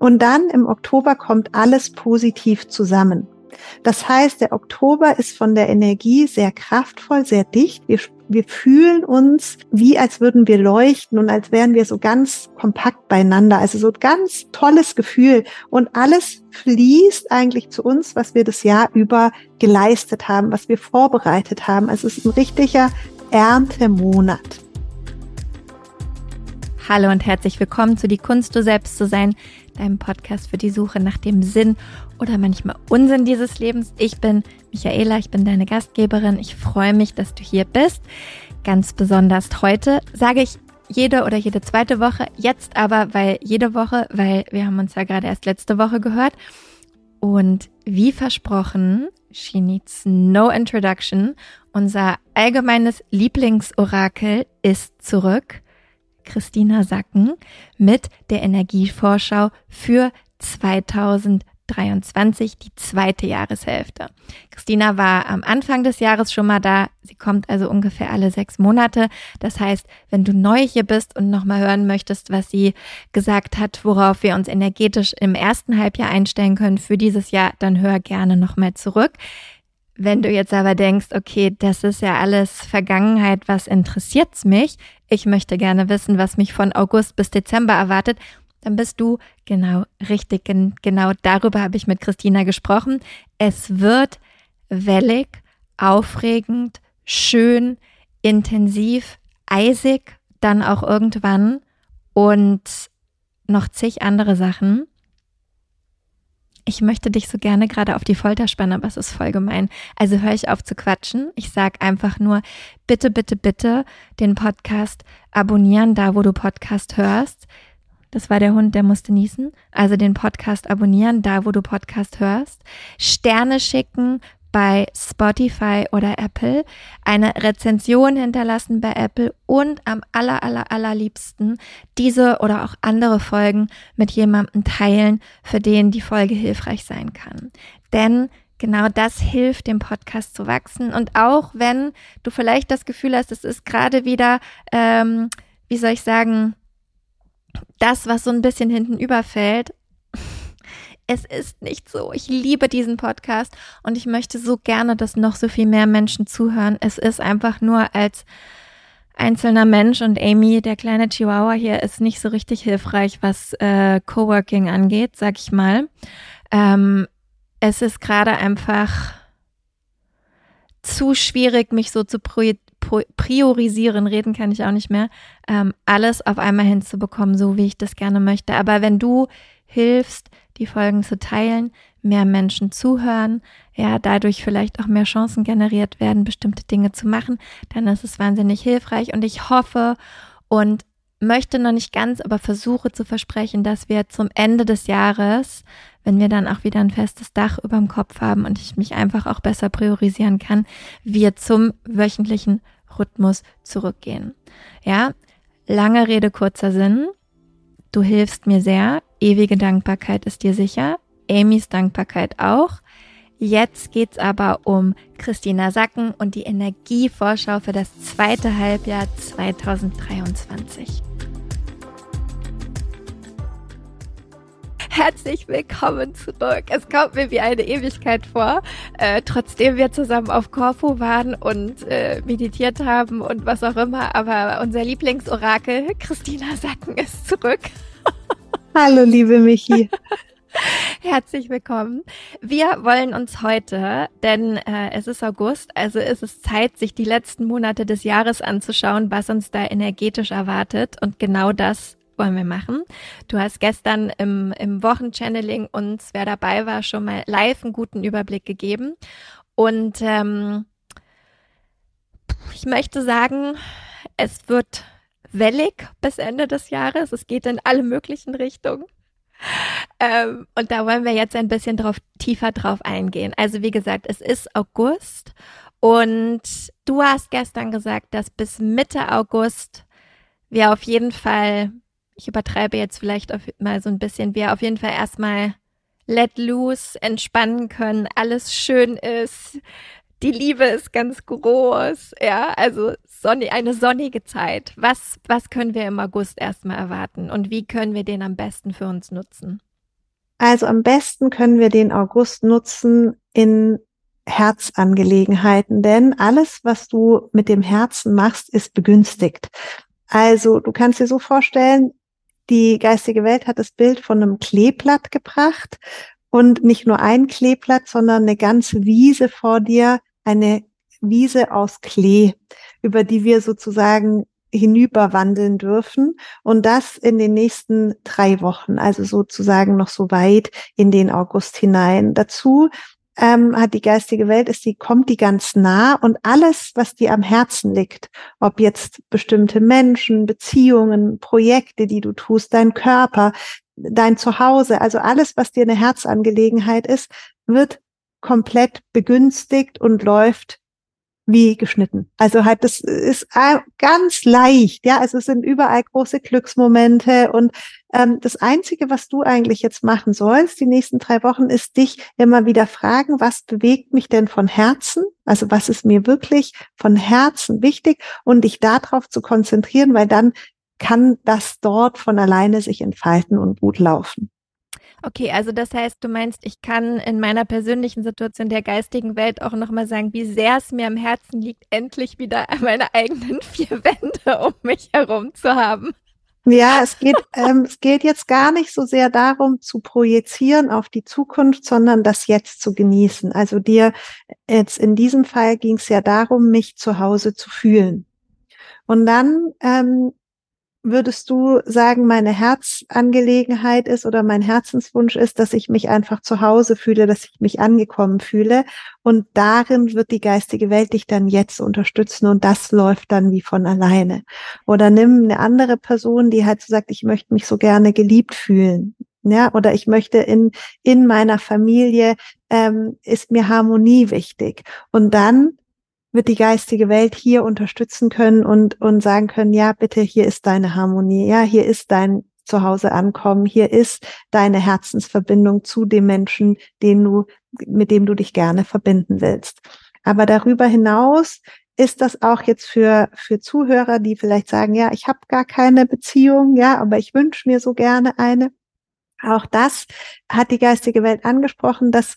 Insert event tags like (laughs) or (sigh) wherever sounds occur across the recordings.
Und dann im Oktober kommt alles positiv zusammen. Das heißt, der Oktober ist von der Energie sehr kraftvoll, sehr dicht. Wir, wir fühlen uns wie als würden wir leuchten und als wären wir so ganz kompakt beieinander. Also so ganz tolles Gefühl. Und alles fließt eigentlich zu uns, was wir das Jahr über geleistet haben, was wir vorbereitet haben. Also es ist ein richtiger Erntemonat. Hallo und herzlich willkommen zu Die Kunst, du selbst zu sein, deinem Podcast für die Suche nach dem Sinn oder manchmal Unsinn dieses Lebens. Ich bin Michaela, ich bin deine Gastgeberin. Ich freue mich, dass du hier bist. Ganz besonders heute sage ich jede oder jede zweite Woche, jetzt aber, weil jede Woche, weil wir haben uns ja gerade erst letzte Woche gehört. Und wie versprochen, she needs no introduction. Unser allgemeines Lieblingsorakel ist zurück. Christina Sacken mit der Energievorschau für 2023, die zweite Jahreshälfte. Christina war am Anfang des Jahres schon mal da. Sie kommt also ungefähr alle sechs Monate. Das heißt, wenn du neu hier bist und nochmal hören möchtest, was sie gesagt hat, worauf wir uns energetisch im ersten Halbjahr einstellen können für dieses Jahr, dann hör gerne nochmal zurück. Wenn du jetzt aber denkst, okay, das ist ja alles Vergangenheit, was interessiert's mich? Ich möchte gerne wissen, was mich von August bis Dezember erwartet. Dann bist du genau richtig. Genau darüber habe ich mit Christina gesprochen. Es wird wellig, aufregend, schön, intensiv, eisig, dann auch irgendwann und noch zig andere Sachen ich möchte dich so gerne gerade auf die Folter spannen, aber es ist voll gemein. Also höre ich auf zu quatschen. Ich sage einfach nur, bitte, bitte, bitte den Podcast abonnieren, da wo du Podcast hörst. Das war der Hund, der musste niesen. Also den Podcast abonnieren, da wo du Podcast hörst. Sterne schicken, bei Spotify oder Apple, eine Rezension hinterlassen bei Apple und am aller, aller, allerliebsten diese oder auch andere Folgen mit jemandem teilen, für den die Folge hilfreich sein kann. Denn genau das hilft dem Podcast zu wachsen. Und auch wenn du vielleicht das Gefühl hast, es ist gerade wieder, ähm, wie soll ich sagen, das, was so ein bisschen hinten überfällt, es ist nicht so. Ich liebe diesen Podcast und ich möchte so gerne, dass noch so viel mehr Menschen zuhören. Es ist einfach nur als einzelner Mensch und Amy, der kleine Chihuahua hier, ist nicht so richtig hilfreich, was äh, Coworking angeht, sag ich mal. Ähm, es ist gerade einfach zu schwierig, mich so zu priorisieren, reden kann ich auch nicht mehr, ähm, alles auf einmal hinzubekommen, so wie ich das gerne möchte. Aber wenn du hilfst, die Folgen zu teilen, mehr Menschen zuhören, ja, dadurch vielleicht auch mehr Chancen generiert werden, bestimmte Dinge zu machen, dann ist es wahnsinnig hilfreich und ich hoffe und möchte noch nicht ganz, aber versuche zu versprechen, dass wir zum Ende des Jahres, wenn wir dann auch wieder ein festes Dach über dem Kopf haben und ich mich einfach auch besser priorisieren kann, wir zum wöchentlichen Rhythmus zurückgehen. Ja, lange Rede, kurzer Sinn. Du hilfst mir sehr. Ewige Dankbarkeit ist dir sicher. Amys Dankbarkeit auch. Jetzt geht's aber um Christina Sacken und die Energievorschau für das zweite Halbjahr 2023. Herzlich willkommen zurück. Es kommt mir wie eine Ewigkeit vor, äh, trotzdem wir zusammen auf Korfu waren und äh, meditiert haben und was auch immer. Aber unser Lieblingsorakel, Christina Sacken, ist zurück. (laughs) Hallo, liebe Michi. (laughs) Herzlich willkommen. Wir wollen uns heute, denn äh, es ist August, also ist es Zeit, sich die letzten Monate des Jahres anzuschauen, was uns da energetisch erwartet. Und genau das wollen wir machen. Du hast gestern im, im Wochenchanneling uns, wer dabei war, schon mal live einen guten Überblick gegeben. Und ähm, ich möchte sagen, es wird wellig bis Ende des Jahres. Es geht in alle möglichen Richtungen. Ähm, und da wollen wir jetzt ein bisschen drauf, tiefer drauf eingehen. Also wie gesagt, es ist August und du hast gestern gesagt, dass bis Mitte August wir auf jeden Fall, ich übertreibe jetzt vielleicht mal so ein bisschen, wir auf jeden Fall erstmal let loose, entspannen können, alles schön ist, die Liebe ist ganz groß, ja, also sonnig, eine sonnige Zeit. Was, was können wir im August erstmal erwarten und wie können wir den am besten für uns nutzen? Also am besten können wir den August nutzen in Herzangelegenheiten, denn alles, was du mit dem Herzen machst, ist begünstigt. Also du kannst dir so vorstellen, die geistige Welt hat das Bild von einem Kleeblatt gebracht und nicht nur ein Kleeblatt, sondern eine ganze Wiese vor dir, eine Wiese aus Klee, über die wir sozusagen hinüberwandeln dürfen und das in den nächsten drei Wochen, also sozusagen noch so weit in den August hinein. Dazu ähm, hat die geistige Welt ist, die kommt die ganz nah und alles, was dir am Herzen liegt, ob jetzt bestimmte Menschen, Beziehungen, Projekte, die du tust, dein Körper, dein Zuhause, also alles, was dir eine Herzangelegenheit ist, wird komplett begünstigt und läuft wie geschnitten. Also halt, das ist ganz leicht, ja. Also es sind überall große Glücksmomente und ähm, das Einzige, was du eigentlich jetzt machen sollst, die nächsten drei Wochen, ist dich immer wieder fragen, was bewegt mich denn von Herzen? Also was ist mir wirklich von Herzen wichtig und dich darauf zu konzentrieren, weil dann kann das dort von alleine sich entfalten und gut laufen. Okay, also das heißt, du meinst, ich kann in meiner persönlichen Situation der geistigen Welt auch nochmal sagen, wie sehr es mir am Herzen liegt, endlich wieder (laughs) meine eigenen vier Wände um mich herum zu haben. Ja, es geht, ähm, es geht jetzt gar nicht so sehr darum zu projizieren auf die Zukunft, sondern das jetzt zu genießen. Also dir jetzt in diesem Fall ging es ja darum, mich zu Hause zu fühlen. Und dann ähm, würdest du sagen, meine Herzangelegenheit ist oder mein Herzenswunsch ist, dass ich mich einfach zu Hause fühle, dass ich mich angekommen fühle. Und darin wird die geistige Welt dich dann jetzt unterstützen und das läuft dann wie von alleine. Oder nimm eine andere Person, die halt so sagt, ich möchte mich so gerne geliebt fühlen. Ja, oder ich möchte in, in meiner Familie, ähm, ist mir Harmonie wichtig. Und dann wird die geistige Welt hier unterstützen können und, und sagen können, ja, bitte, hier ist deine Harmonie, ja, hier ist dein Zuhause ankommen, hier ist deine Herzensverbindung zu dem Menschen, den du, mit dem du dich gerne verbinden willst. Aber darüber hinaus ist das auch jetzt für, für Zuhörer, die vielleicht sagen, ja, ich habe gar keine Beziehung, ja, aber ich wünsche mir so gerne eine. Auch das hat die geistige Welt angesprochen, dass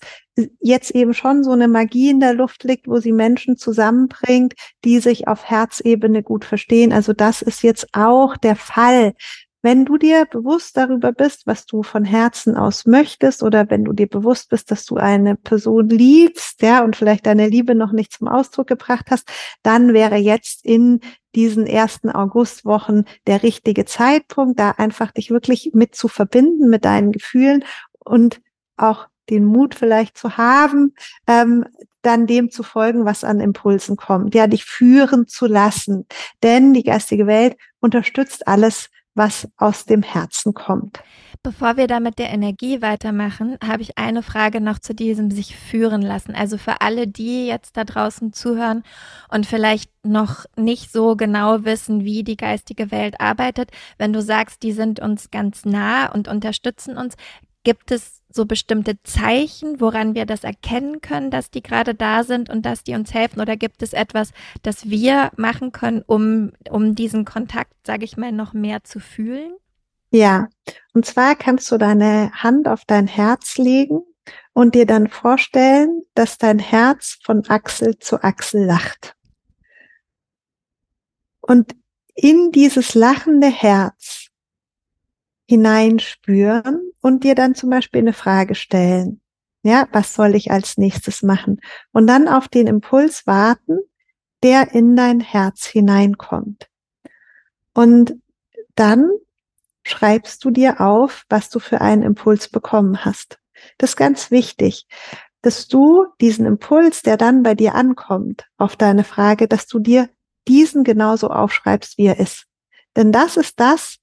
jetzt eben schon so eine Magie in der Luft liegt, wo sie Menschen zusammenbringt, die sich auf Herzebene gut verstehen. Also das ist jetzt auch der Fall. Wenn du dir bewusst darüber bist, was du von Herzen aus möchtest, oder wenn du dir bewusst bist, dass du eine Person liebst, ja, und vielleicht deine Liebe noch nicht zum Ausdruck gebracht hast, dann wäre jetzt in diesen ersten Augustwochen der richtige Zeitpunkt, da einfach dich wirklich mit zu verbinden mit deinen Gefühlen und auch den Mut vielleicht zu haben, ähm, dann dem zu folgen, was an Impulsen kommt, ja, dich führen zu lassen. Denn die geistige Welt unterstützt alles, was aus dem Herzen kommt. Bevor wir da mit der Energie weitermachen, habe ich eine Frage noch zu diesem sich führen lassen. Also für alle, die jetzt da draußen zuhören und vielleicht noch nicht so genau wissen, wie die geistige Welt arbeitet, wenn du sagst, die sind uns ganz nah und unterstützen uns, gibt es so bestimmte Zeichen, woran wir das erkennen können, dass die gerade da sind und dass die uns helfen? Oder gibt es etwas, das wir machen können, um, um diesen Kontakt, sage ich mal, noch mehr zu fühlen? Ja, und zwar kannst du deine Hand auf dein Herz legen und dir dann vorstellen, dass dein Herz von Achsel zu Achsel lacht. Und in dieses lachende Herz hineinspüren und dir dann zum Beispiel eine Frage stellen. Ja, was soll ich als nächstes machen? Und dann auf den Impuls warten, der in dein Herz hineinkommt. Und dann schreibst du dir auf, was du für einen Impuls bekommen hast. Das ist ganz wichtig, dass du diesen Impuls, der dann bei dir ankommt, auf deine Frage, dass du dir diesen genauso aufschreibst, wie er ist. Denn das ist das,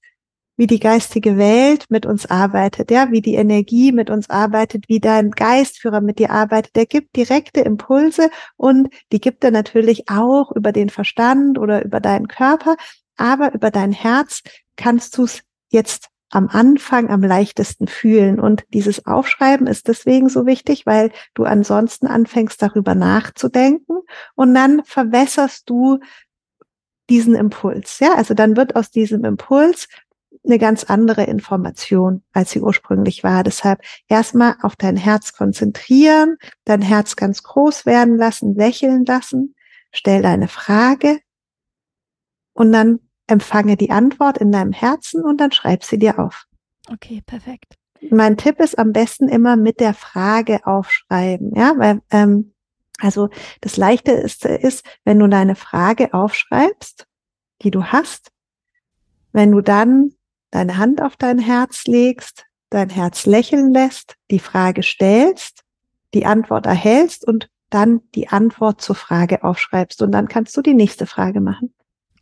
wie die geistige Welt mit uns arbeitet, ja, wie die Energie mit uns arbeitet, wie dein Geistführer mit dir arbeitet. Der gibt direkte Impulse und die gibt er natürlich auch über den Verstand oder über deinen Körper, aber über dein Herz kannst du es jetzt am Anfang am leichtesten fühlen. Und dieses Aufschreiben ist deswegen so wichtig, weil du ansonsten anfängst darüber nachzudenken und dann verwässerst du diesen Impuls. Ja, also dann wird aus diesem Impuls eine ganz andere Information, als sie ursprünglich war. Deshalb erstmal auf dein Herz konzentrieren, dein Herz ganz groß werden lassen, lächeln lassen, stell deine Frage und dann empfange die Antwort in deinem Herzen und dann schreib sie dir auf. Okay, perfekt. Mein Tipp ist am besten immer mit der Frage aufschreiben, ja, weil ähm, also das Leichte ist, ist, wenn du deine Frage aufschreibst, die du hast, wenn du dann deine Hand auf dein Herz legst, dein Herz lächeln lässt, die Frage stellst, die Antwort erhältst und dann die Antwort zur Frage aufschreibst und dann kannst du die nächste Frage machen.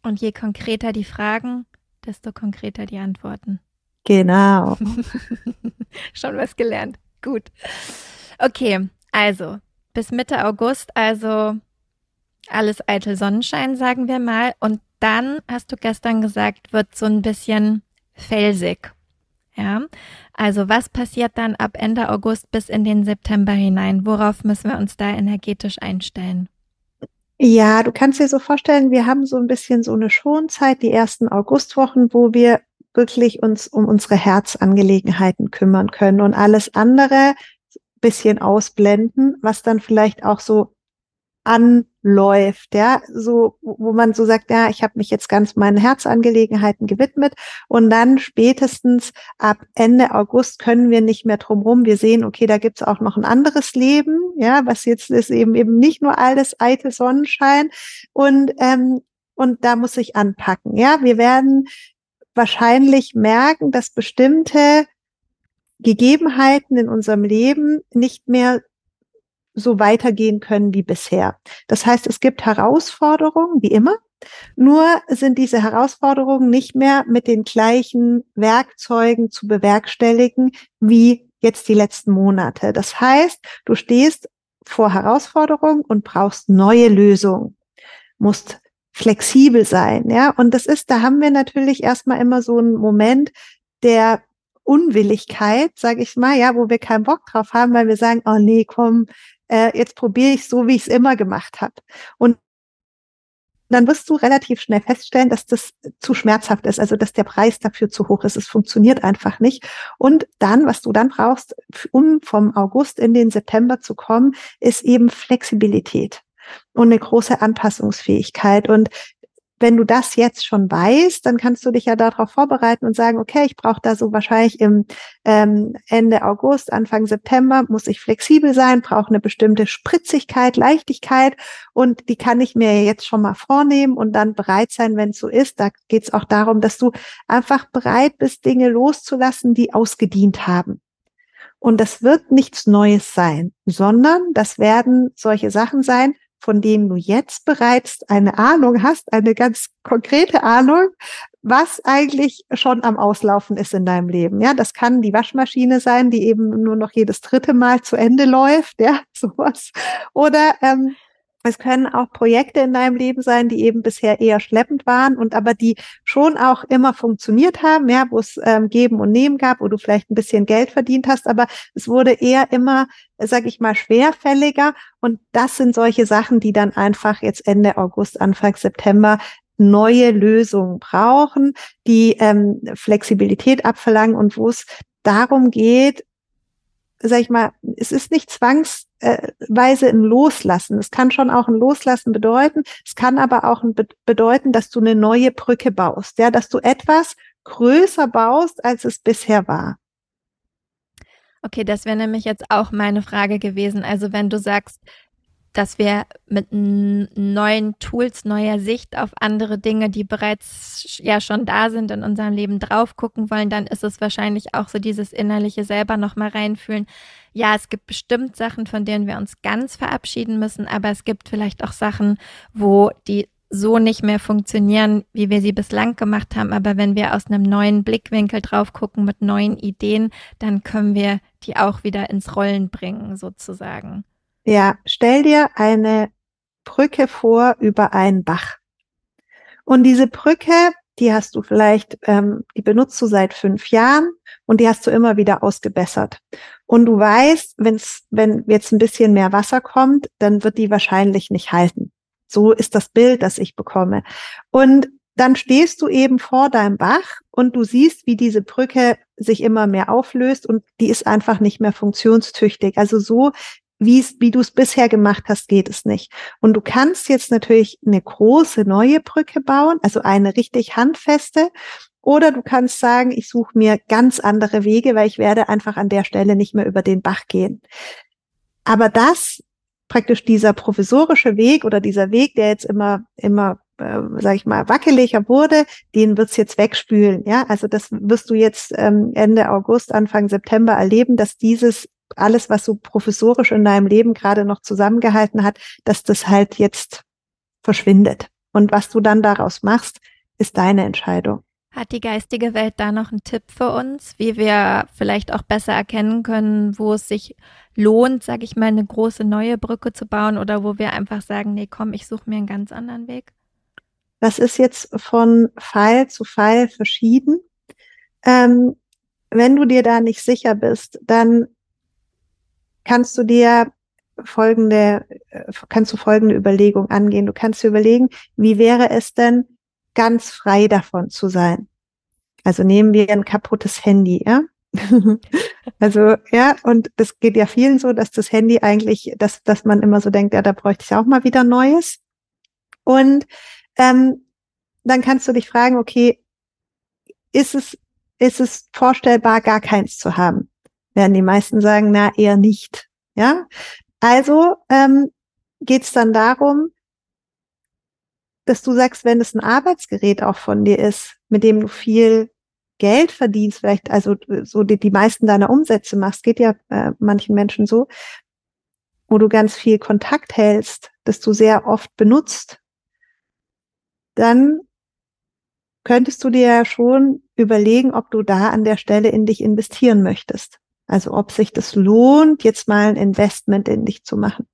Und je konkreter die Fragen, desto konkreter die Antworten. Genau. (laughs) Schon was gelernt. Gut. Okay, also bis Mitte August, also alles eitel Sonnenschein, sagen wir mal. Und dann, hast du gestern gesagt, wird so ein bisschen felsig. Ja, also was passiert dann ab Ende August bis in den September hinein? Worauf müssen wir uns da energetisch einstellen? Ja, du kannst dir so vorstellen, wir haben so ein bisschen so eine Schonzeit, die ersten Augustwochen, wo wir wirklich uns um unsere Herzangelegenheiten kümmern können und alles andere bisschen ausblenden, was dann vielleicht auch so anläuft, ja, so wo man so sagt, ja, ich habe mich jetzt ganz meinen Herzangelegenheiten gewidmet und dann spätestens ab Ende August können wir nicht mehr drumherum. Wir sehen, okay, da gibt's auch noch ein anderes Leben, ja, was jetzt ist eben eben nicht nur alles eitel Sonnenschein und ähm, und da muss ich anpacken, ja. Wir werden wahrscheinlich merken, dass bestimmte Gegebenheiten in unserem Leben nicht mehr so weitergehen können wie bisher. Das heißt, es gibt Herausforderungen, wie immer, nur sind diese Herausforderungen nicht mehr mit den gleichen Werkzeugen zu bewerkstelligen wie jetzt die letzten Monate. Das heißt, du stehst vor Herausforderungen und brauchst neue Lösungen, musst flexibel sein, ja. Und das ist, da haben wir natürlich erstmal immer so einen Moment der Unwilligkeit, sage ich mal, ja, wo wir keinen Bock drauf haben, weil wir sagen, oh nee, komm, äh, jetzt probiere ich so, wie ich es immer gemacht habe. Und dann wirst du relativ schnell feststellen, dass das zu schmerzhaft ist, also dass der Preis dafür zu hoch ist. Es funktioniert einfach nicht. Und dann, was du dann brauchst, um vom August in den September zu kommen, ist eben Flexibilität und eine große Anpassungsfähigkeit. Und wenn du das jetzt schon weißt, dann kannst du dich ja darauf vorbereiten und sagen, okay, ich brauche da so wahrscheinlich im ähm, Ende August, Anfang September, muss ich flexibel sein, brauche eine bestimmte Spritzigkeit, Leichtigkeit und die kann ich mir jetzt schon mal vornehmen und dann bereit sein, wenn es so ist. Da geht es auch darum, dass du einfach bereit bist, Dinge loszulassen, die ausgedient haben. Und das wird nichts Neues sein, sondern das werden solche Sachen sein, von denen du jetzt bereits eine Ahnung hast, eine ganz konkrete Ahnung, was eigentlich schon am Auslaufen ist in deinem Leben. Ja, das kann die Waschmaschine sein, die eben nur noch jedes dritte Mal zu Ende läuft, ja, (laughs) sowas. Oder ähm, es können auch Projekte in deinem Leben sein, die eben bisher eher schleppend waren und aber die schon auch immer funktioniert haben, ja, wo es ähm, Geben und Nehmen gab, wo du vielleicht ein bisschen Geld verdient hast, aber es wurde eher immer, sag ich mal, schwerfälliger. Und das sind solche Sachen, die dann einfach jetzt Ende August, Anfang September neue Lösungen brauchen, die ähm, Flexibilität abverlangen und wo es darum geht, sag ich mal, es ist nicht zwangsweise ein Loslassen. Es kann schon auch ein Loslassen bedeuten. Es kann aber auch bedeuten, dass du eine neue Brücke baust, ja, dass du etwas größer baust, als es bisher war. Okay, das wäre nämlich jetzt auch meine Frage gewesen. Also wenn du sagst, dass wir mit neuen Tools, neuer Sicht auf andere Dinge, die bereits ja schon da sind in unserem Leben drauf gucken wollen, dann ist es wahrscheinlich auch so dieses innerliche selber nochmal reinfühlen. Ja, es gibt bestimmt Sachen, von denen wir uns ganz verabschieden müssen, aber es gibt vielleicht auch Sachen, wo die so nicht mehr funktionieren, wie wir sie bislang gemacht haben. Aber wenn wir aus einem neuen Blickwinkel drauf gucken mit neuen Ideen, dann können wir die auch wieder ins Rollen bringen, sozusagen. Ja, stell dir eine Brücke vor über einen Bach. Und diese Brücke, die hast du vielleicht, ähm, die benutzt du seit fünf Jahren und die hast du immer wieder ausgebessert. Und du weißt, wenn's, wenn jetzt ein bisschen mehr Wasser kommt, dann wird die wahrscheinlich nicht halten. So ist das Bild, das ich bekomme. Und dann stehst du eben vor deinem Bach und du siehst, wie diese Brücke sich immer mehr auflöst und die ist einfach nicht mehr funktionstüchtig. Also so, wie du es bisher gemacht hast, geht es nicht. Und du kannst jetzt natürlich eine große neue Brücke bauen, also eine richtig handfeste. Oder du kannst sagen, ich suche mir ganz andere Wege, weil ich werde einfach an der Stelle nicht mehr über den Bach gehen. Aber das praktisch dieser provisorische Weg oder dieser Weg, der jetzt immer, immer, äh, sag ich mal, wackeliger wurde, den wird's jetzt wegspülen. Ja, also das wirst du jetzt ähm, Ende August, Anfang September erleben, dass dieses alles, was so professorisch in deinem Leben gerade noch zusammengehalten hat, dass das halt jetzt verschwindet. Und was du dann daraus machst, ist deine Entscheidung. Hat die geistige Welt da noch einen Tipp für uns, wie wir vielleicht auch besser erkennen können, wo es sich lohnt, sage ich mal, eine große neue Brücke zu bauen oder wo wir einfach sagen, nee, komm, ich suche mir einen ganz anderen Weg? Das ist jetzt von Fall zu Fall verschieden. Ähm, wenn du dir da nicht sicher bist, dann kannst du dir folgende, äh, kannst du folgende Überlegung angehen. Du kannst dir überlegen, wie wäre es denn, ganz frei davon zu sein? Also nehmen wir ein kaputtes Handy, ja? (laughs) also, ja, und das geht ja vielen so, dass das Handy eigentlich, dass, dass man immer so denkt, ja, da bräuchte ich auch mal wieder Neues. Und ähm, dann kannst du dich fragen, okay, ist es, ist es vorstellbar, gar keins zu haben? Werden die meisten sagen, na, eher nicht. Ja, also ähm, geht es dann darum, dass du sagst, wenn es ein Arbeitsgerät auch von dir ist, mit dem du viel Geld verdienst, vielleicht also so die, die meisten deiner Umsätze machst, geht ja äh, manchen Menschen so, wo du ganz viel Kontakt hältst, dass du sehr oft benutzt, dann könntest du dir ja schon überlegen, ob du da an der Stelle in dich investieren möchtest. Also ob sich das lohnt, jetzt mal ein Investment in dich zu machen.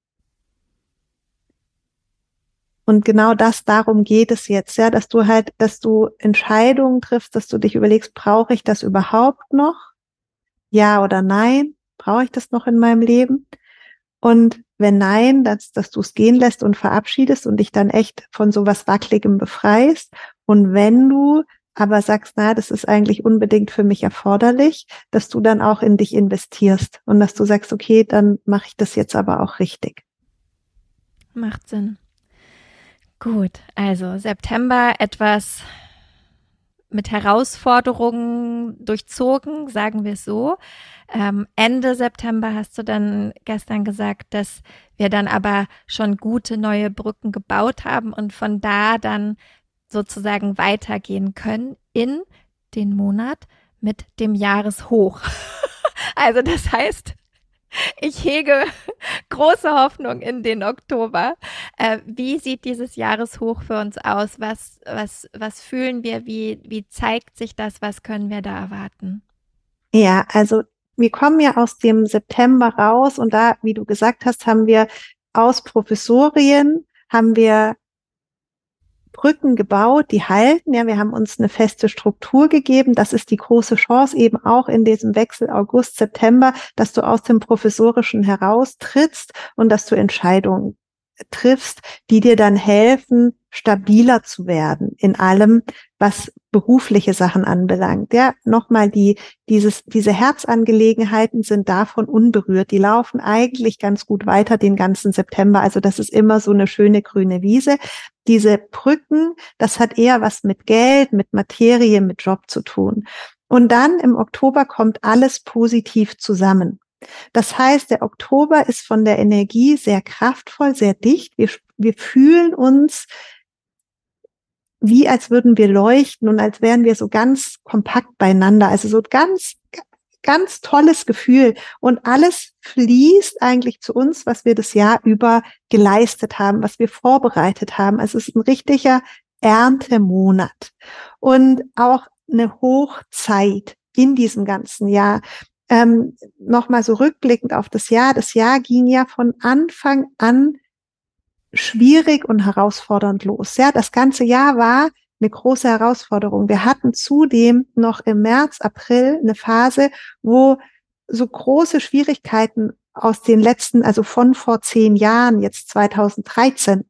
Und genau das, darum geht es jetzt, ja, dass du halt, dass du Entscheidungen triffst, dass du dich überlegst, brauche ich das überhaupt noch? Ja oder nein? Brauche ich das noch in meinem Leben? Und wenn nein, dass, dass du es gehen lässt und verabschiedest und dich dann echt von sowas Wackeligem befreist. Und wenn du aber sagst, na, das ist eigentlich unbedingt für mich erforderlich, dass du dann auch in dich investierst und dass du sagst, okay, dann mache ich das jetzt aber auch richtig. Macht Sinn. Gut, also September etwas mit Herausforderungen durchzogen, sagen wir es so. Ähm, Ende September hast du dann gestern gesagt, dass wir dann aber schon gute neue Brücken gebaut haben und von da dann sozusagen weitergehen können in den Monat mit dem Jahreshoch. (laughs) also das heißt, ich hege große Hoffnung in den Oktober. Äh, wie sieht dieses Jahreshoch für uns aus? Was, was, was fühlen wir? Wie, wie zeigt sich das? Was können wir da erwarten? Ja, also wir kommen ja aus dem September raus und da, wie du gesagt hast, haben wir aus Professorien, haben wir Brücken gebaut, die halten. Ja, wir haben uns eine feste Struktur gegeben. Das ist die große Chance eben auch in diesem Wechsel August, September, dass du aus dem Professorischen heraustrittst und dass du Entscheidungen triffst, die dir dann helfen, stabiler zu werden in allem, was berufliche Sachen anbelangt. Ja, nochmal die, dieses, diese Herzangelegenheiten sind davon unberührt. Die laufen eigentlich ganz gut weiter den ganzen September. Also das ist immer so eine schöne grüne Wiese. Diese Brücken, das hat eher was mit Geld, mit Materie, mit Job zu tun. Und dann im Oktober kommt alles positiv zusammen. Das heißt, der Oktober ist von der Energie sehr kraftvoll, sehr dicht. Wir, wir fühlen uns wie als würden wir leuchten und als wären wir so ganz kompakt beieinander. Also so ganz, ganz tolles Gefühl. Und alles fließt eigentlich zu uns, was wir das Jahr über geleistet haben, was wir vorbereitet haben. Also es ist ein richtiger Erntemonat und auch eine Hochzeit in diesem ganzen Jahr ähm, nochmal so rückblickend auf das Jahr. Das Jahr ging ja von Anfang an schwierig und herausfordernd los. Ja, das ganze Jahr war eine große Herausforderung. Wir hatten zudem noch im März, April eine Phase, wo so große Schwierigkeiten aus den letzten, also von vor zehn Jahren, jetzt 2013,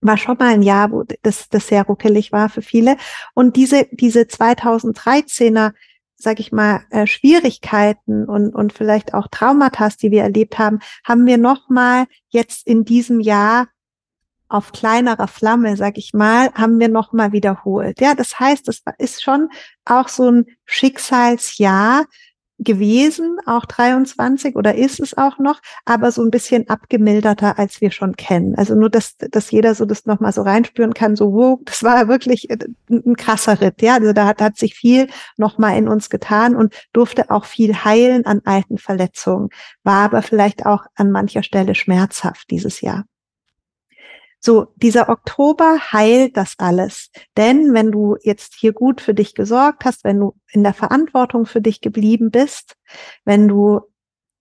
war schon mal ein Jahr, wo das, das sehr ruckelig war für viele. Und diese, diese 2013er, sag ich mal, äh, Schwierigkeiten und, und vielleicht auch Traumata, die wir erlebt haben, haben wir nochmal jetzt in diesem Jahr auf kleinerer Flamme, sag ich mal, haben wir nochmal wiederholt. Ja, das heißt, das ist schon auch so ein Schicksalsjahr, gewesen, auch 23 oder ist es auch noch, aber so ein bisschen abgemilderter, als wir schon kennen. Also nur, dass, dass jeder so das nochmal so reinspüren kann, so, wow, das war wirklich äh, ein krasser Ritt, ja. Also da hat, hat sich viel nochmal in uns getan und durfte auch viel heilen an alten Verletzungen, war aber vielleicht auch an mancher Stelle schmerzhaft dieses Jahr. So, dieser Oktober heilt das alles. Denn wenn du jetzt hier gut für dich gesorgt hast, wenn du in der Verantwortung für dich geblieben bist, wenn du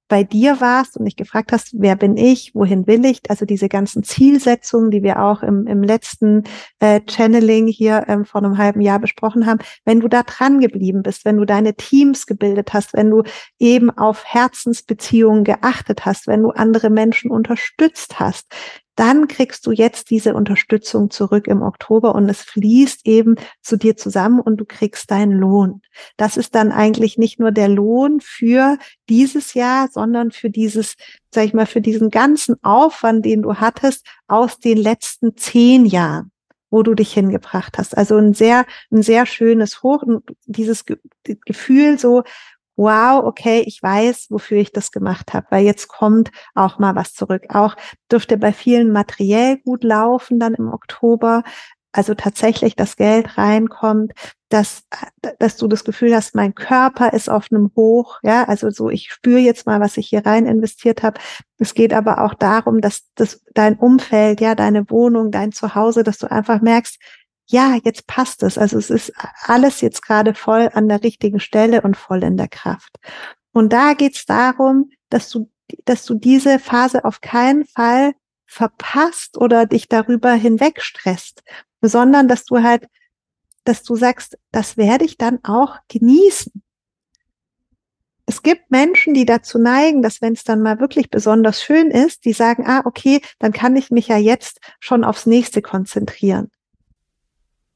bei dir warst und dich gefragt hast, wer bin ich, wohin will ich, also diese ganzen Zielsetzungen, die wir auch im, im letzten äh, Channeling hier ähm, vor einem halben Jahr besprochen haben, wenn du da dran geblieben bist, wenn du deine Teams gebildet hast, wenn du eben auf Herzensbeziehungen geachtet hast, wenn du andere Menschen unterstützt hast, dann kriegst du jetzt diese Unterstützung zurück im Oktober und es fließt eben zu dir zusammen und du kriegst deinen Lohn. Das ist dann eigentlich nicht nur der Lohn für dieses Jahr, sondern für dieses, sag ich mal, für diesen ganzen Aufwand, den du hattest aus den letzten zehn Jahren wo du dich hingebracht hast. Also ein sehr, ein sehr schönes Hoch, dieses Gefühl so, wow, okay, ich weiß, wofür ich das gemacht habe, weil jetzt kommt auch mal was zurück. Auch dürfte bei vielen materiell gut laufen dann im Oktober. Also tatsächlich das Geld reinkommt, dass, dass du das Gefühl hast, mein Körper ist auf einem Hoch, ja, also so, ich spüre jetzt mal, was ich hier rein investiert habe. Es geht aber auch darum, dass, dass dein Umfeld, ja, deine Wohnung, dein Zuhause, dass du einfach merkst, ja, jetzt passt es. Also es ist alles jetzt gerade voll an der richtigen Stelle und voll in der Kraft. Und da geht es darum, dass du, dass du diese Phase auf keinen Fall verpasst oder dich darüber hinweg stresst, sondern dass du halt, dass du sagst, das werde ich dann auch genießen. Es gibt Menschen, die dazu neigen, dass wenn es dann mal wirklich besonders schön ist, die sagen, ah, okay, dann kann ich mich ja jetzt schon aufs nächste konzentrieren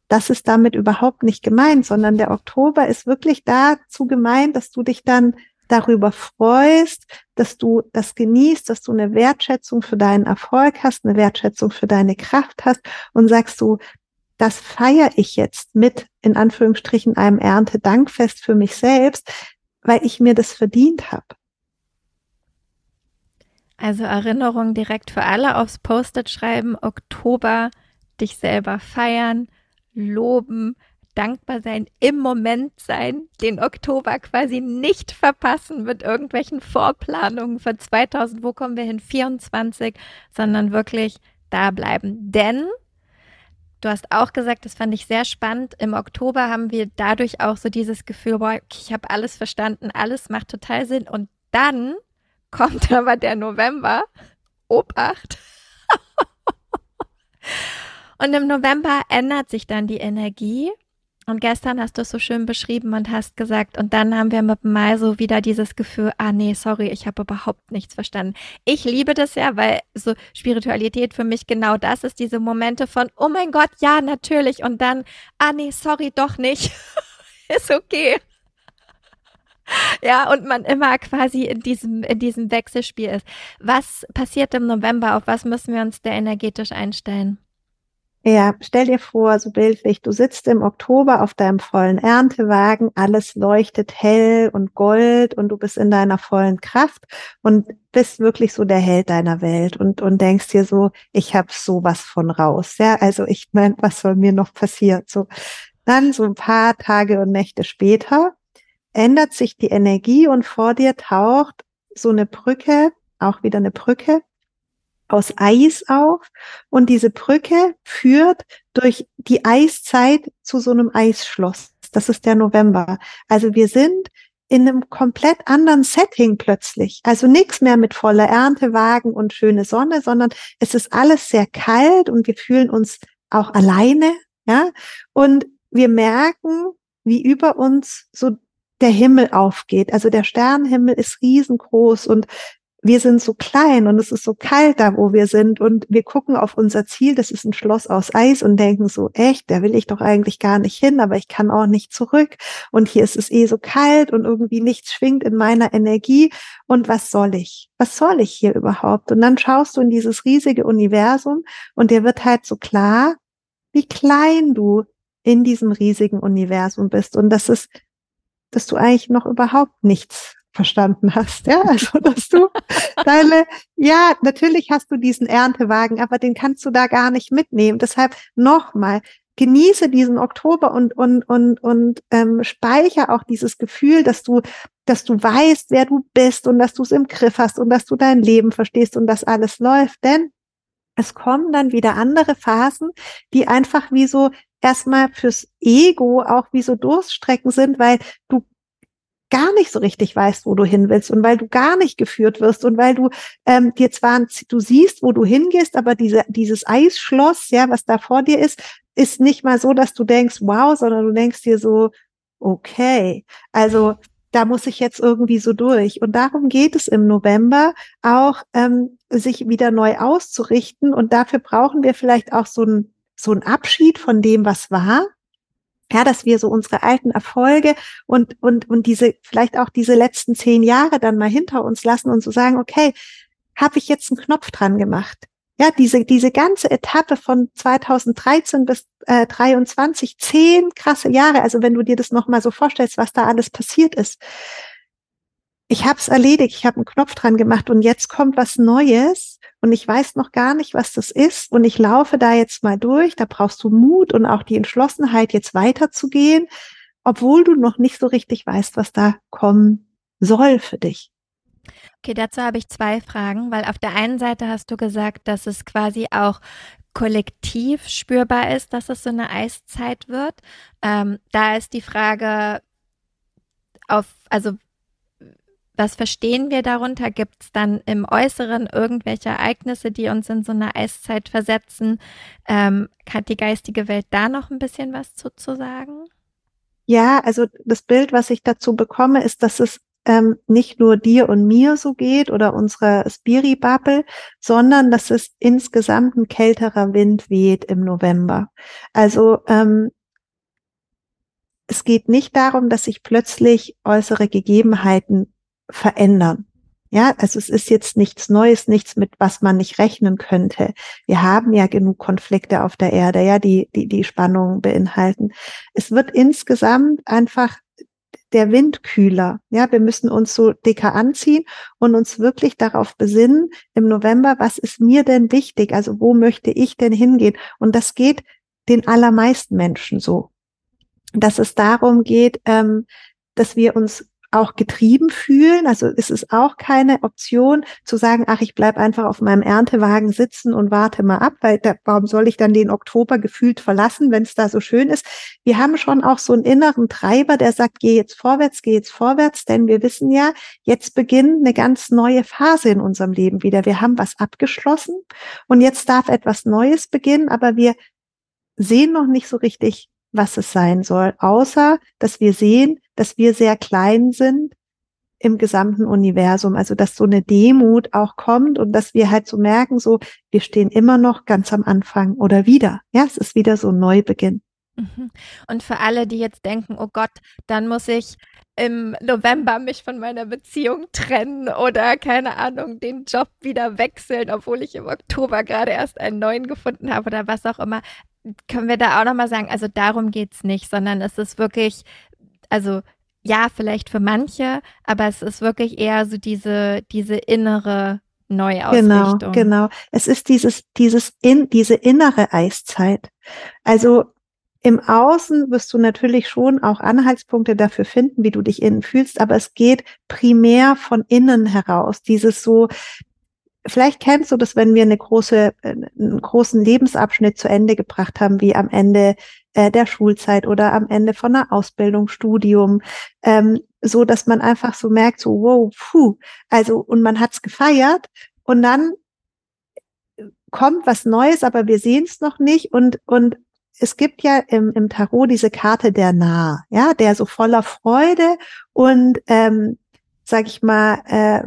das ist damit überhaupt nicht gemeint, sondern der Oktober ist wirklich dazu gemeint, dass du dich dann darüber freust, dass du das genießt, dass du eine Wertschätzung für deinen Erfolg hast, eine Wertschätzung für deine Kraft hast und sagst du, das feiere ich jetzt mit, in Anführungsstrichen, einem Erntedankfest für mich selbst, weil ich mir das verdient habe. Also Erinnerung direkt für alle aufs Post-it schreiben, Oktober, dich selber feiern, loben, dankbar sein, im Moment sein, den Oktober quasi nicht verpassen mit irgendwelchen Vorplanungen für 2000, wo kommen wir hin, 24, sondern wirklich da bleiben. Denn du hast auch gesagt, das fand ich sehr spannend, im Oktober haben wir dadurch auch so dieses Gefühl, boah, ich habe alles verstanden, alles macht total Sinn. Und dann kommt (laughs) aber der November, Obacht. (laughs) Und im November ändert sich dann die Energie. Und gestern hast du es so schön beschrieben und hast gesagt, und dann haben wir mit Mai so wieder dieses Gefühl, ah nee, sorry, ich habe überhaupt nichts verstanden. Ich liebe das ja, weil so Spiritualität für mich genau das ist, diese Momente von, oh mein Gott, ja, natürlich, und dann, ah nee, sorry, doch nicht. (laughs) ist okay. Ja, und man immer quasi in diesem, in diesem Wechselspiel ist. Was passiert im November? Auf was müssen wir uns da energetisch einstellen? Ja, stell dir vor, so bildlich, du sitzt im Oktober auf deinem vollen Erntewagen, alles leuchtet hell und gold und du bist in deiner vollen Kraft und bist wirklich so der Held deiner Welt und, und denkst dir so, ich habe sowas von raus. Ja, also ich meine, was soll mir noch passieren? So, dann so ein paar Tage und Nächte später ändert sich die Energie und vor dir taucht so eine Brücke, auch wieder eine Brücke, aus Eis auf und diese Brücke führt durch die Eiszeit zu so einem Eisschloss. Das ist der November. Also wir sind in einem komplett anderen Setting plötzlich. Also nichts mehr mit voller Erntewagen und schöne Sonne, sondern es ist alles sehr kalt und wir fühlen uns auch alleine, ja? Und wir merken, wie über uns so der Himmel aufgeht. Also der Sternenhimmel ist riesengroß und wir sind so klein und es ist so kalt da, wo wir sind und wir gucken auf unser Ziel, das ist ein Schloss aus Eis und denken so, echt, da will ich doch eigentlich gar nicht hin, aber ich kann auch nicht zurück und hier ist es eh so kalt und irgendwie nichts schwingt in meiner Energie und was soll ich? Was soll ich hier überhaupt? Und dann schaust du in dieses riesige Universum und dir wird halt so klar, wie klein du in diesem riesigen Universum bist und das ist, dass du eigentlich noch überhaupt nichts verstanden hast, ja, also dass du deine, ja, natürlich hast du diesen Erntewagen, aber den kannst du da gar nicht mitnehmen. Deshalb nochmal, genieße diesen Oktober und und und und ähm, speicher auch dieses Gefühl, dass du dass du weißt, wer du bist und dass du es im Griff hast und dass du dein Leben verstehst und dass alles läuft, denn es kommen dann wieder andere Phasen, die einfach wie so erstmal fürs Ego auch wie so Durststrecken sind, weil du gar nicht so richtig weißt, wo du hin willst und weil du gar nicht geführt wirst und weil du ähm, dir zwar du siehst, wo du hingehst, aber diese dieses Eisschloss, ja, was da vor dir ist, ist nicht mal so, dass du denkst, wow, sondern du denkst dir so, okay, also da muss ich jetzt irgendwie so durch. Und darum geht es im November auch, ähm, sich wieder neu auszurichten. Und dafür brauchen wir vielleicht auch so ein so ein Abschied von dem, was war, ja, dass wir so unsere alten Erfolge und, und, und diese, vielleicht auch diese letzten zehn Jahre dann mal hinter uns lassen und so sagen, okay, habe ich jetzt einen Knopf dran gemacht? Ja, diese, diese ganze Etappe von 2013 bis äh, 23, zehn krasse Jahre. Also wenn du dir das nochmal so vorstellst, was da alles passiert ist. Ich habe es erledigt, ich habe einen Knopf dran gemacht und jetzt kommt was Neues und ich weiß noch gar nicht, was das ist und ich laufe da jetzt mal durch. Da brauchst du Mut und auch die Entschlossenheit, jetzt weiterzugehen, obwohl du noch nicht so richtig weißt, was da kommen soll für dich. Okay, dazu habe ich zwei Fragen, weil auf der einen Seite hast du gesagt, dass es quasi auch kollektiv spürbar ist, dass es so eine Eiszeit wird. Ähm, da ist die Frage auf, also was verstehen wir darunter? Gibt es dann im Äußeren irgendwelche Ereignisse, die uns in so eine Eiszeit versetzen? Ähm, hat die geistige Welt da noch ein bisschen was zu, zu sagen? Ja, also das Bild, was ich dazu bekomme, ist, dass es ähm, nicht nur dir und mir so geht oder unserer Spiri-Bubble, sondern dass es insgesamt ein kälterer Wind weht im November. Also ähm, es geht nicht darum, dass sich plötzlich äußere Gegebenheiten verändern. Ja, also es ist jetzt nichts Neues, nichts mit was man nicht rechnen könnte. Wir haben ja genug Konflikte auf der Erde, ja, die, die, die Spannungen beinhalten. Es wird insgesamt einfach der Wind kühler. Ja, wir müssen uns so dicker anziehen und uns wirklich darauf besinnen im November, was ist mir denn wichtig? Also wo möchte ich denn hingehen? Und das geht den allermeisten Menschen so. Dass es darum geht, ähm, dass wir uns auch getrieben fühlen. Also es ist auch keine Option zu sagen, ach, ich bleib einfach auf meinem Erntewagen sitzen und warte mal ab, weil da, warum soll ich dann den Oktober gefühlt verlassen, wenn es da so schön ist? Wir haben schon auch so einen inneren Treiber, der sagt, geh jetzt vorwärts, geh jetzt vorwärts, denn wir wissen ja, jetzt beginnt eine ganz neue Phase in unserem Leben wieder. Wir haben was abgeschlossen und jetzt darf etwas Neues beginnen, aber wir sehen noch nicht so richtig, was es sein soll, außer dass wir sehen, dass wir sehr klein sind im gesamten Universum. Also dass so eine Demut auch kommt und dass wir halt so merken, so wir stehen immer noch ganz am Anfang oder wieder. Ja, es ist wieder so ein Neubeginn. Mhm. Und für alle, die jetzt denken, oh Gott, dann muss ich im November mich von meiner Beziehung trennen oder keine Ahnung, den Job wieder wechseln, obwohl ich im Oktober gerade erst einen neuen gefunden habe oder was auch immer können wir da auch nochmal sagen, also darum geht es nicht, sondern es ist wirklich, also ja, vielleicht für manche, aber es ist wirklich eher so diese, diese innere Neuausrichtung. Genau, genau. Es ist dieses, dieses in, diese innere Eiszeit. Also im Außen wirst du natürlich schon auch Anhaltspunkte dafür finden, wie du dich innen fühlst, aber es geht primär von innen heraus. Dieses so, Vielleicht kennst du das, wenn wir eine große, einen großen Lebensabschnitt zu Ende gebracht haben, wie am Ende äh, der Schulzeit oder am Ende von einer Ausbildung, Studium, ähm, so dass man einfach so merkt, so wow, puh, also und man hat's gefeiert und dann kommt was Neues, aber wir sehen es noch nicht und und es gibt ja im, im Tarot diese Karte der Nah, ja, der so voller Freude und ähm, sag ich mal, äh,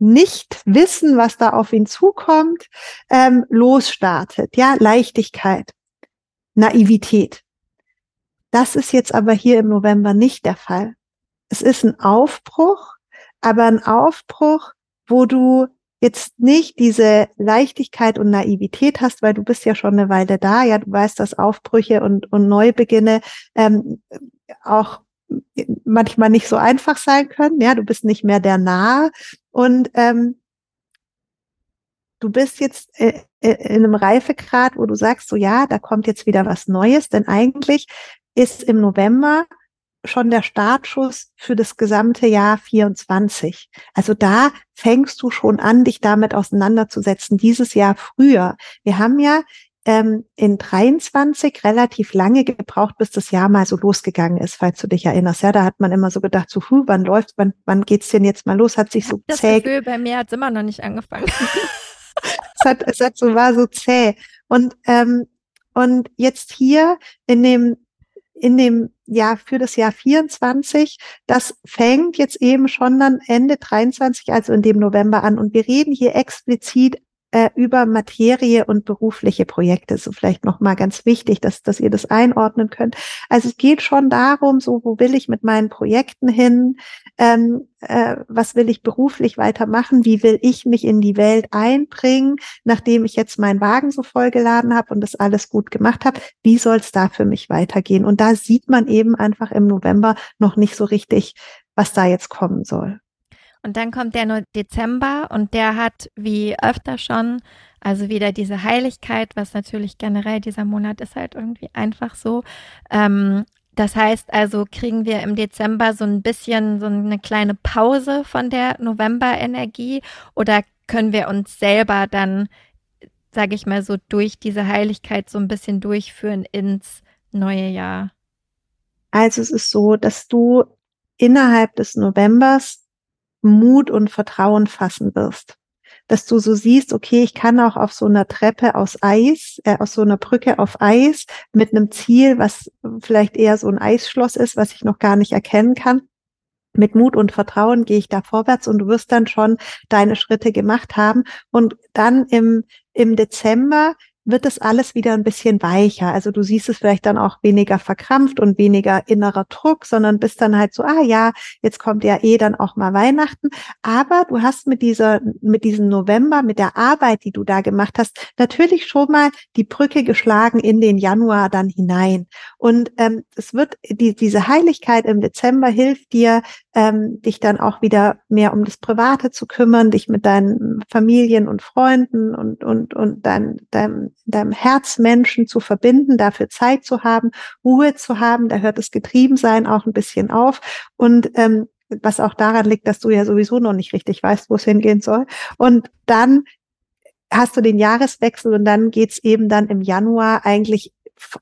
nicht wissen, was da auf ihn zukommt, ähm, losstartet. Ja, Leichtigkeit, Naivität. Das ist jetzt aber hier im November nicht der Fall. Es ist ein Aufbruch, aber ein Aufbruch, wo du jetzt nicht diese Leichtigkeit und Naivität hast, weil du bist ja schon eine Weile da, ja, du weißt, dass Aufbrüche und, und Neubeginne ähm, auch manchmal nicht so einfach sein können, ja, du bist nicht mehr der Nahe und ähm, du bist jetzt äh, äh, in einem Reifegrad, wo du sagst, so ja, da kommt jetzt wieder was Neues, denn eigentlich ist im November schon der Startschuss für das gesamte Jahr 24. Also da fängst du schon an, dich damit auseinanderzusetzen, dieses Jahr früher. Wir haben ja ähm, in 23 relativ lange gebraucht, bis das Jahr mal so losgegangen ist, falls du dich erinnerst. Ja, da hat man immer so gedacht, so, huh, wann läuft, wann, wann geht's denn jetzt mal los? Hat sich so das zäh. Gefühl, bei mir hat's immer noch nicht angefangen. (laughs) es hat, es hat so, war so zäh. Und, ähm, und jetzt hier in dem in dem Jahr für das Jahr 24, das fängt jetzt eben schon dann Ende 23, also in dem November an. Und wir reden hier explizit äh, über Materie und berufliche Projekte. So vielleicht nochmal ganz wichtig, dass, dass ihr das einordnen könnt. Also es geht schon darum, so wo will ich mit meinen Projekten hin? Ähm, äh, was will ich beruflich weitermachen? Wie will ich mich in die Welt einbringen, nachdem ich jetzt meinen Wagen so vollgeladen habe und das alles gut gemacht habe? Wie soll es da für mich weitergehen? Und da sieht man eben einfach im November noch nicht so richtig, was da jetzt kommen soll. Und dann kommt der Dezember und der hat wie öfter schon, also wieder diese Heiligkeit, was natürlich generell dieser Monat ist halt irgendwie einfach so. Ähm, das heißt also, kriegen wir im Dezember so ein bisschen so eine kleine Pause von der November-Energie oder können wir uns selber dann, sage ich mal so, durch diese Heiligkeit so ein bisschen durchführen ins neue Jahr? Also es ist so, dass du innerhalb des Novembers Mut und Vertrauen fassen wirst. Dass du so siehst, okay, ich kann auch auf so einer Treppe aus Eis, äh, aus so einer Brücke auf Eis mit einem Ziel, was vielleicht eher so ein Eisschloss ist, was ich noch gar nicht erkennen kann. Mit Mut und Vertrauen gehe ich da vorwärts und du wirst dann schon deine Schritte gemacht haben. Und dann im, im Dezember wird es alles wieder ein bisschen weicher. Also du siehst es vielleicht dann auch weniger verkrampft und weniger innerer Druck, sondern bist dann halt so, ah ja, jetzt kommt ja eh dann auch mal Weihnachten. Aber du hast mit dieser, mit diesem November, mit der Arbeit, die du da gemacht hast, natürlich schon mal die Brücke geschlagen in den Januar dann hinein. Und ähm, es wird, die, diese Heiligkeit im Dezember hilft dir, ähm, dich dann auch wieder mehr um das Private zu kümmern, dich mit deinen Familien und Freunden und, und, und dein, deinem, deinem Herzmenschen zu verbinden, dafür Zeit zu haben, Ruhe zu haben. Da hört das Getriebensein auch ein bisschen auf. Und ähm, was auch daran liegt, dass du ja sowieso noch nicht richtig weißt, wo es hingehen soll. Und dann hast du den Jahreswechsel und dann geht's eben dann im Januar eigentlich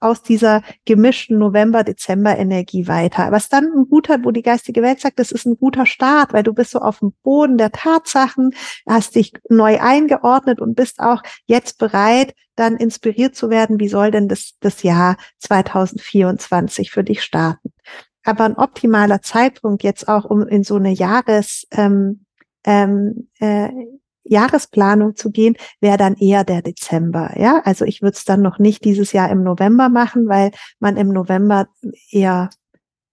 aus dieser gemischten November-Dezember-Energie weiter. Was dann ein guter, wo die geistige Welt sagt, das ist ein guter Start, weil du bist so auf dem Boden der Tatsachen, hast dich neu eingeordnet und bist auch jetzt bereit, dann inspiriert zu werden, wie soll denn das, das Jahr 2024 für dich starten. Aber ein optimaler Zeitpunkt jetzt auch, um in so eine Jahres, ähm, ähm, äh, Jahresplanung zu gehen, wäre dann eher der Dezember. Ja, also ich würde es dann noch nicht dieses Jahr im November machen, weil man im November eher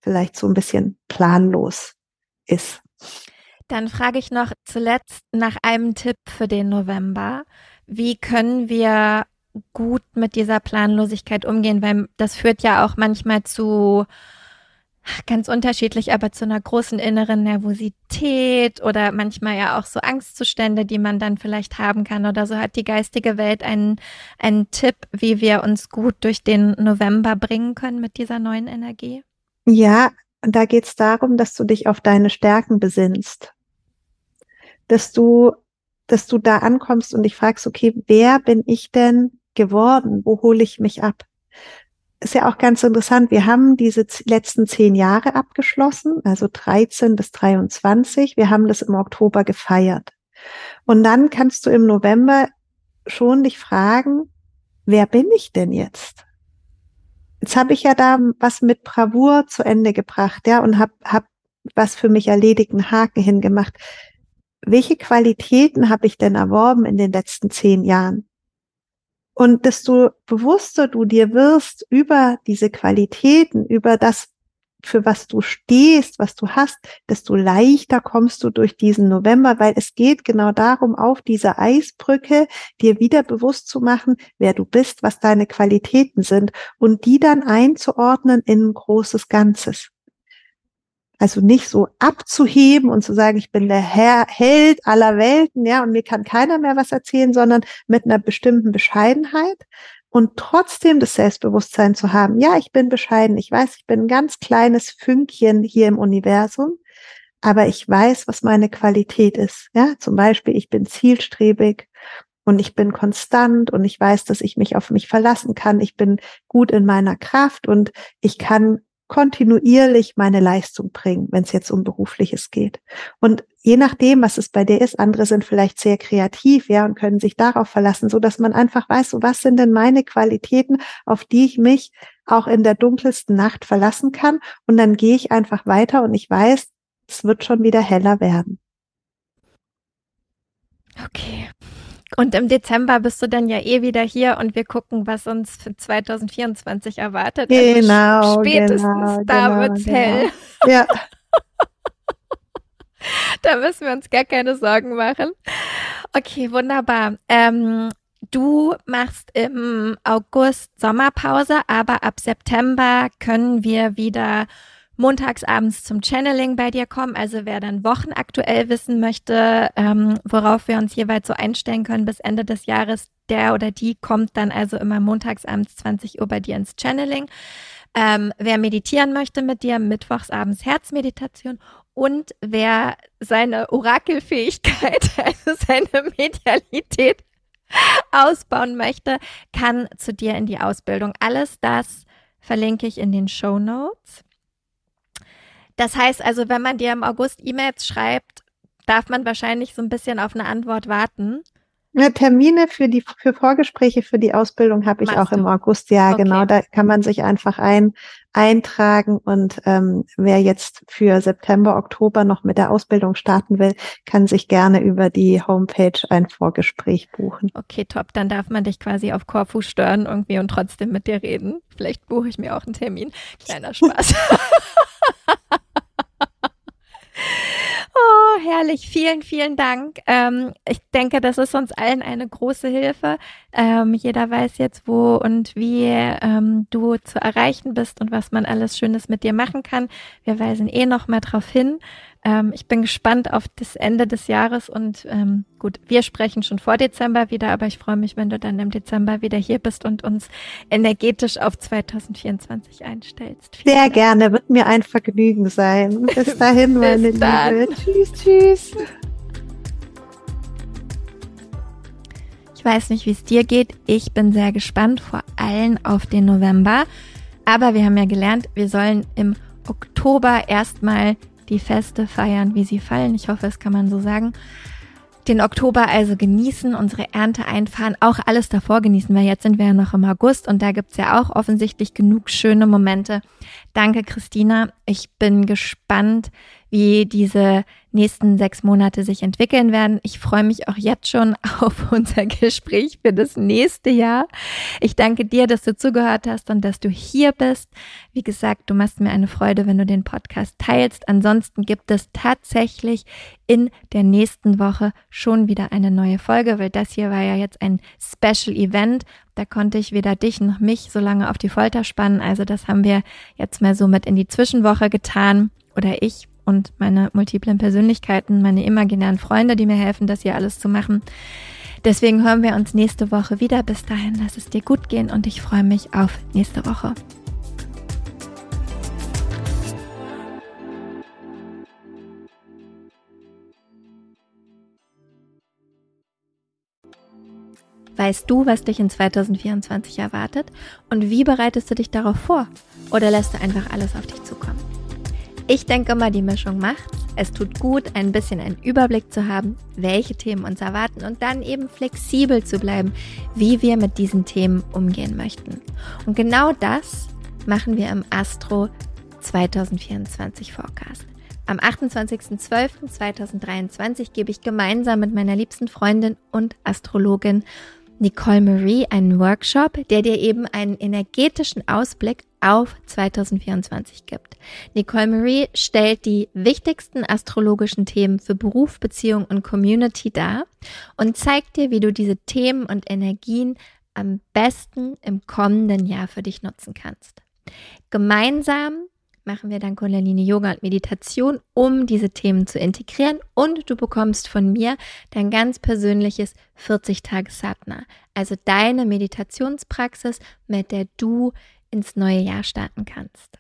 vielleicht so ein bisschen planlos ist. Dann frage ich noch zuletzt nach einem Tipp für den November. Wie können wir gut mit dieser Planlosigkeit umgehen? Weil das führt ja auch manchmal zu ganz unterschiedlich, aber zu einer großen inneren Nervosität oder manchmal ja auch so Angstzustände, die man dann vielleicht haben kann oder so hat die geistige Welt einen, einen Tipp, wie wir uns gut durch den November bringen können mit dieser neuen Energie? Ja, da geht es darum, dass du dich auf deine Stärken besinnst. Dass du, dass du da ankommst und dich fragst, okay, wer bin ich denn geworden? Wo hole ich mich ab? Ist ja auch ganz interessant. Wir haben diese letzten zehn Jahre abgeschlossen, also 13 bis 23. Wir haben das im Oktober gefeiert. Und dann kannst du im November schon dich fragen, wer bin ich denn jetzt? Jetzt habe ich ja da was mit Bravour zu Ende gebracht, ja, und habe hab was für mich erledigten Haken hingemacht. welche Qualitäten habe ich denn erworben in den letzten zehn Jahren? Und desto bewusster du dir wirst über diese Qualitäten, über das, für was du stehst, was du hast, desto leichter kommst du durch diesen November, weil es geht genau darum, auf dieser Eisbrücke dir wieder bewusst zu machen, wer du bist, was deine Qualitäten sind und die dann einzuordnen in ein großes Ganzes. Also nicht so abzuheben und zu sagen, ich bin der Herr, Held aller Welten, ja, und mir kann keiner mehr was erzählen, sondern mit einer bestimmten Bescheidenheit und trotzdem das Selbstbewusstsein zu haben. Ja, ich bin bescheiden. Ich weiß, ich bin ein ganz kleines Fünkchen hier im Universum, aber ich weiß, was meine Qualität ist. Ja, zum Beispiel, ich bin zielstrebig und ich bin konstant und ich weiß, dass ich mich auf mich verlassen kann. Ich bin gut in meiner Kraft und ich kann kontinuierlich meine Leistung bringen, wenn es jetzt um berufliches geht. Und je nachdem, was es bei dir ist, andere sind vielleicht sehr kreativ, ja, und können sich darauf verlassen, so dass man einfach weiß, so was sind denn meine Qualitäten, auf die ich mich auch in der dunkelsten Nacht verlassen kann. Und dann gehe ich einfach weiter und ich weiß, es wird schon wieder heller werden. Okay. Und im Dezember bist du dann ja eh wieder hier und wir gucken, was uns für 2024 erwartet. Also genau. Also spätestens genau, da genau, wird's genau. hell. Ja. (laughs) da müssen wir uns gar keine Sorgen machen. Okay, wunderbar. Ähm, du machst im August Sommerpause, aber ab September können wir wieder montags abends zum Channeling bei dir kommen. Also wer dann wochenaktuell wissen möchte, ähm, worauf wir uns jeweils so einstellen können bis Ende des Jahres, der oder die kommt dann also immer montags abends 20 Uhr bei dir ins Channeling. Ähm, wer meditieren möchte mit dir, mittwochs abends Herzmeditation und wer seine Orakelfähigkeit, (laughs) also seine Medialität ausbauen möchte, kann zu dir in die Ausbildung. Alles das verlinke ich in den Show Notes. Das heißt also, wenn man dir im August E-Mails schreibt, darf man wahrscheinlich so ein bisschen auf eine Antwort warten. Termine für die für Vorgespräche für die Ausbildung habe ich Machst auch du? im August. Ja, okay. genau. Da kann man sich einfach ein eintragen und ähm, wer jetzt für September, Oktober noch mit der Ausbildung starten will, kann sich gerne über die Homepage ein Vorgespräch buchen. Okay, top. Dann darf man dich quasi auf Korfu stören irgendwie und trotzdem mit dir reden. Vielleicht buche ich mir auch einen Termin. Kleiner Spaß. (laughs) (laughs) Oh, herrlich. Vielen, vielen Dank. Ähm, ich denke, das ist uns allen eine große Hilfe. Ähm, jeder weiß jetzt, wo und wie ähm, du zu erreichen bist und was man alles Schönes mit dir machen kann. Wir weisen eh noch mal drauf hin. Ähm, ich bin gespannt auf das Ende des Jahres und ähm, gut, wir sprechen schon vor Dezember wieder, aber ich freue mich, wenn du dann im Dezember wieder hier bist und uns energetisch auf 2024 einstellst. Vielen Sehr Dank. gerne, wird mir ein Vergnügen sein. Bis (laughs) dahin, meine Bis Liebe. Tschüss, tschüss. Ich weiß nicht, wie es dir geht. Ich bin sehr gespannt, vor allem auf den November. Aber wir haben ja gelernt, wir sollen im Oktober erstmal die Feste feiern, wie sie fallen. Ich hoffe, das kann man so sagen. Den Oktober also genießen, unsere Ernte einfahren, auch alles davor genießen, weil jetzt sind wir ja noch im August und da gibt's ja auch offensichtlich genug schöne Momente. Danke, Christina. Ich bin gespannt, wie diese nächsten sechs Monate sich entwickeln werden. Ich freue mich auch jetzt schon (laughs) auf unser Gespräch für das nächste Jahr. Ich danke dir, dass du zugehört hast und dass du hier bist. Wie gesagt, du machst mir eine Freude, wenn du den Podcast teilst. Ansonsten gibt es tatsächlich in der nächsten Woche schon wieder eine neue Folge, weil das hier war ja jetzt ein Special Event. Da konnte ich weder dich noch mich so lange auf die Folter spannen. Also das haben wir jetzt mal so mit in die Zwischenwoche getan oder ich und meine multiplen Persönlichkeiten, meine imaginären Freunde, die mir helfen, das hier alles zu machen. Deswegen hören wir uns nächste Woche wieder. Bis dahin, lass es dir gut gehen und ich freue mich auf nächste Woche. Weißt du, was dich in 2024 erwartet und wie bereitest du dich darauf vor? Oder lässt du einfach alles auf dich zukommen? Ich denke mal, die Mischung macht's. Es tut gut, ein bisschen einen Überblick zu haben, welche Themen uns erwarten und dann eben flexibel zu bleiben, wie wir mit diesen Themen umgehen möchten. Und genau das machen wir im Astro 2024 Forecast. Am 28.12.2023 gebe ich gemeinsam mit meiner liebsten Freundin und Astrologin Nicole Marie einen Workshop, der dir eben einen energetischen Ausblick auf 2024 gibt. Nicole Marie stellt die wichtigsten astrologischen Themen für Beruf, Beziehung und Community dar und zeigt dir, wie du diese Themen und Energien am besten im kommenden Jahr für dich nutzen kannst. Gemeinsam machen wir dann Kundalini Yoga und Meditation, um diese Themen zu integrieren und du bekommst von mir dein ganz persönliches 40 Tage Satna, also deine Meditationspraxis, mit der du ins neue Jahr starten kannst.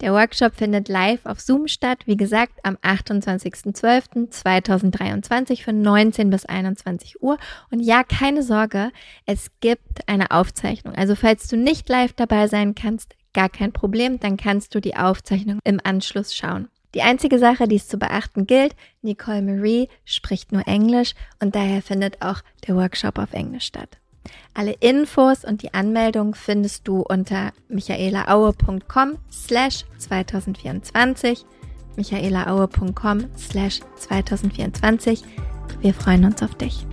Der Workshop findet live auf Zoom statt, wie gesagt, am 28.12.2023 von 19 bis 21 Uhr. Und ja, keine Sorge, es gibt eine Aufzeichnung. Also falls du nicht live dabei sein kannst, gar kein Problem, dann kannst du die Aufzeichnung im Anschluss schauen. Die einzige Sache, die es zu beachten gilt, Nicole Marie spricht nur Englisch und daher findet auch der Workshop auf Englisch statt. Alle Infos und die Anmeldung findest du unter michaelaaue.com slash 2024 michaelaaue.com slash 2024. Wir freuen uns auf dich.